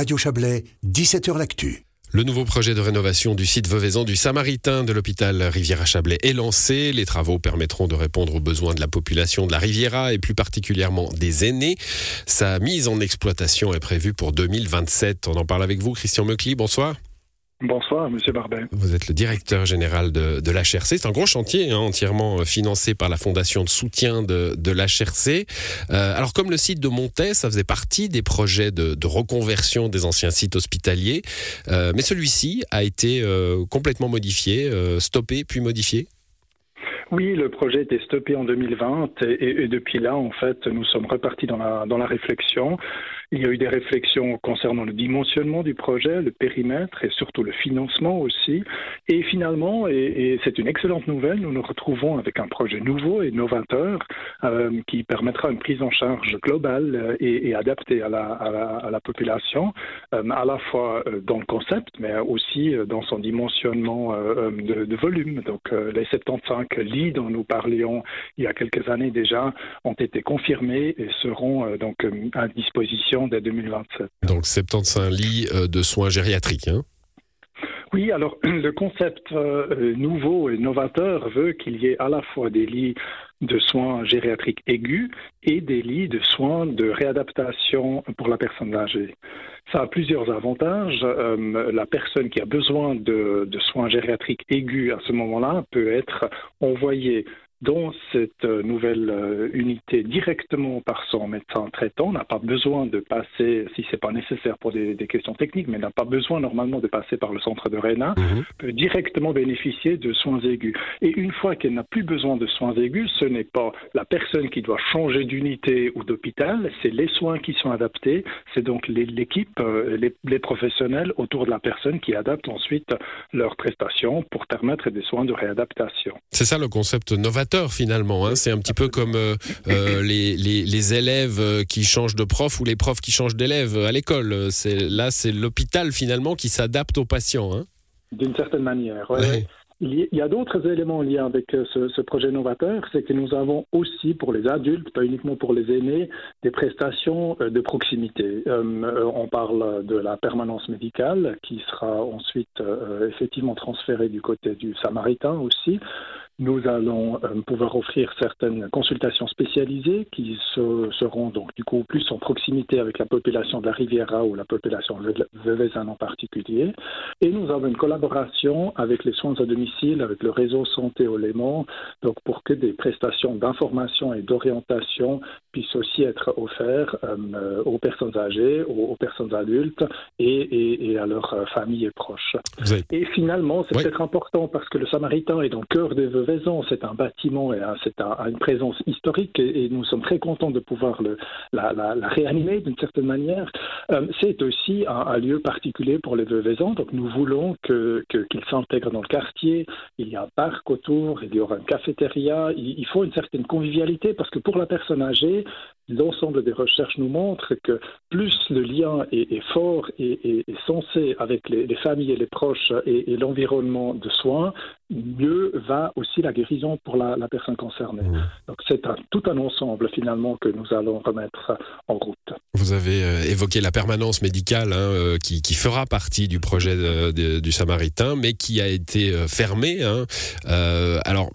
Radio Chablais, 17h L'Actu. Le nouveau projet de rénovation du site Veuvezan du Samaritain de l'hôpital Riviera-Chablais est lancé. Les travaux permettront de répondre aux besoins de la population de la Riviera et plus particulièrement des aînés. Sa mise en exploitation est prévue pour 2027. On en parle avec vous, Christian Meucli. Bonsoir. Bonsoir, Monsieur Barbet. Vous êtes le directeur général de, de l'HRC. C'est un gros chantier, hein, entièrement financé par la fondation de soutien de, de l'HRC. Euh, alors, comme le site de Montet, ça faisait partie des projets de, de reconversion des anciens sites hospitaliers, euh, mais celui-ci a été euh, complètement modifié, euh, stoppé puis modifié. Oui, le projet était stoppé en 2020 et, et, depuis là, en fait, nous sommes repartis dans la, dans la réflexion. Il y a eu des réflexions concernant le dimensionnement du projet, le périmètre et surtout le financement aussi. Et finalement, et, c'est une excellente nouvelle, nous nous retrouvons avec un projet nouveau et novateur euh, qui permettra une prise en charge globale et, et adaptée à la, population, euh, à la fois euh, dans le concept, mais aussi euh, dans son dimensionnement euh, de, de, volume. Donc les 75 lits dont nous parlions il y a quelques années déjà ont été confirmés et seront donc à disposition dès 2027. Donc 75 lits euh, de soins gériatriques. Hein? Oui, alors le concept euh, nouveau et novateur veut qu'il y ait à la fois des lits de soins gériatriques aigus et des lits de soins de réadaptation pour la personne âgée. Ça a plusieurs avantages. Euh, la personne qui a besoin de, de soins gériatriques aigus à ce moment-là peut être envoyée dans cette nouvelle euh, unité directement par son médecin traitant, n'a pas besoin de passer, si c'est pas nécessaire pour des, des, questions techniques, mais n'a pas besoin normalement de passer par le centre de RENA, mmh. peut directement bénéficier de soins aigus. Et une fois qu'elle n'a plus besoin de soins aigus, ce n'est pas la personne qui doit changer d'unité ou d'hôpital, c'est les soins qui sont adaptés, c'est donc l'équipe, euh, les, les, professionnels autour de la personne qui adaptent ensuite leurs prestations pour permettre des soins de réadaptation. C'est ça le concept novateur finalement. Hein. C'est un petit peu comme euh, euh, les, les, les, élèves euh, qui changent de prof ou les profs qui changent d'élèves à l'école. Là, c'est l'hôpital finalement qui s'adapte aux patients. Hein. D'une certaine manière, ouais. ouais. Il y a d'autres éléments liés avec ce, ce projet novateur, c'est que nous avons aussi pour les adultes, pas uniquement pour les aînés, des prestations de proximité. Euh, on parle de la permanence médicale qui sera ensuite euh, effectivement transférée du côté du Samaritain aussi. Nous allons euh, pouvoir offrir certaines consultations spécialisées qui se, seront donc du coup plus en proximité avec la population de la Riviera ou la population de Veuvezan en particulier. Et nous avons une collaboration avec les soins à domicile, avec le réseau Santé au Léman, donc pour que des prestations d'information et d'orientation puissent aussi être offertes euh, aux personnes âgées, aux, aux personnes adultes et, et, et, à leurs familles et proches. Avez... Et finalement, c'est oui. peut-être important parce que le Samaritain est dans le cœur des C'est un bâtiment et c'est un, une présence historique et, nous sommes très contents de pouvoir le, la, réanimer d'une certaine manière. Euh, c'est aussi un, lieu particulier pour les Veuvezans, donc nous voulons qu'ils que, qu s'intègrent dans le quartier. Il y a un parc autour, il y aura une cafétéria. Il, faut une certaine convivialité parce que pour la personne âgée, l'ensemble des recherches nous montrent que plus le lien est, fort et, et, sensé avec les, familles et les proches et, l'environnement de soins, mieux va aussi la guérison pour la, la personne concernée. Mmh. Donc c'est un, tout un ensemble finalement que nous allons remettre en route. Vous avez euh, évoqué la permanence médicale hein, euh, qui, qui, fera partie du projet de, de, du Samaritain, mais qui a été euh, fermée. Hein. Euh, alors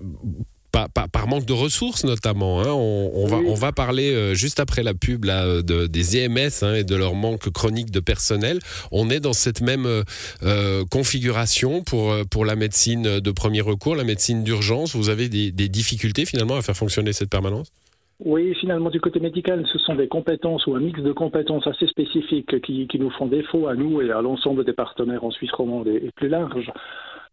manque de ressources notamment. Hein. On, on, va, on va parler euh, juste après la pub là, de, des EMS hein, et de leur manque chronique de personnel. On est dans cette même euh, configuration pour, pour la médecine de premier recours, la médecine d'urgence. Vous avez des, des difficultés finalement à faire fonctionner cette permanence? Oui, finalement, du côté médical, ce sont des compétences ou un mix de compétences assez spécifiques qui, qui nous font défaut à nous et à l'ensemble des partenaires en Suisse romande et plus large.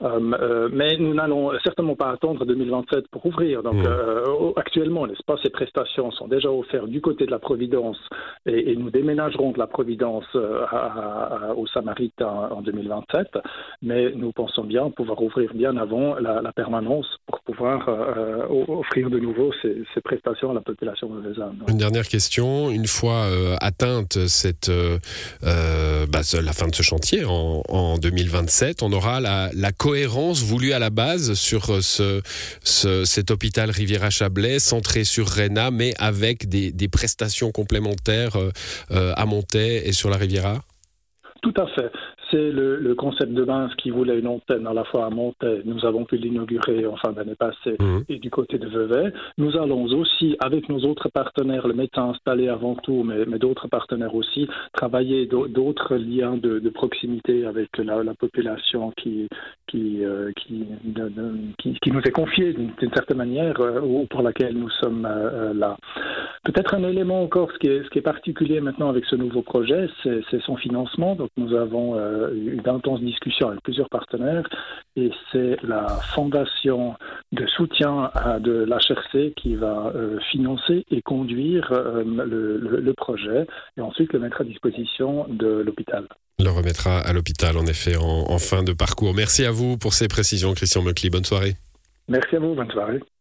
Euh, euh, mais nous n'allons certainement pas attendre 2027 pour ouvrir. Donc, mmh. euh, actuellement, n'est-ce pas, ces prestations sont déjà offertes du côté de la Providence et, et nous déménagerons de la Providence euh, à, à, au Samaritain en 2027. Mais nous pensons bien pouvoir ouvrir bien avant la, la permanence pour pouvoir euh, offrir de nouveau ces, ces, prestations à la population mauvaisane. Une dernière question. Une fois euh, atteinte cette, bah, la fin de ce chantier en, en 2027, on aura la, la cohérence voulue à la base sur euh, ce, ce, cet hôpital Riviera-Chablais, centré sur Réna, mais avec des, des prestations complémentaires euh, à Montaix et sur la Riviera? Tout à fait. C'est le, concept de base qui voulait une antenne à la fois à Montaix. Nous avons pu l'inaugurer en fin d'année passée mhm. et du côté de Vevey. Nous allons aussi, avec nos autres partenaires, le médecin installé avant tout, mais, mais d'autres partenaires aussi, travailler d'autres liens de, proximité avec la, population qui, qui, euh, qui, qui, nous est confiée d'une certaine manière euh, ou pour laquelle nous sommes euh, là. Peut-être un élément encore, ce qui, est, ce qui est particulier maintenant avec ce nouveau projet, c'est son financement. Donc nous avons eu d'intenses discussions avec plusieurs partenaires et c'est la fondation de soutien à de l'HRC qui va financer et conduire le, le, projet et ensuite le mettre à disposition de l'hôpital. Le remettra à l'hôpital, en effet, en, fin de parcours. Merci à vous pour ces précisions, Christian Meucli. Bonne soirée. Merci à vous, bonne soirée.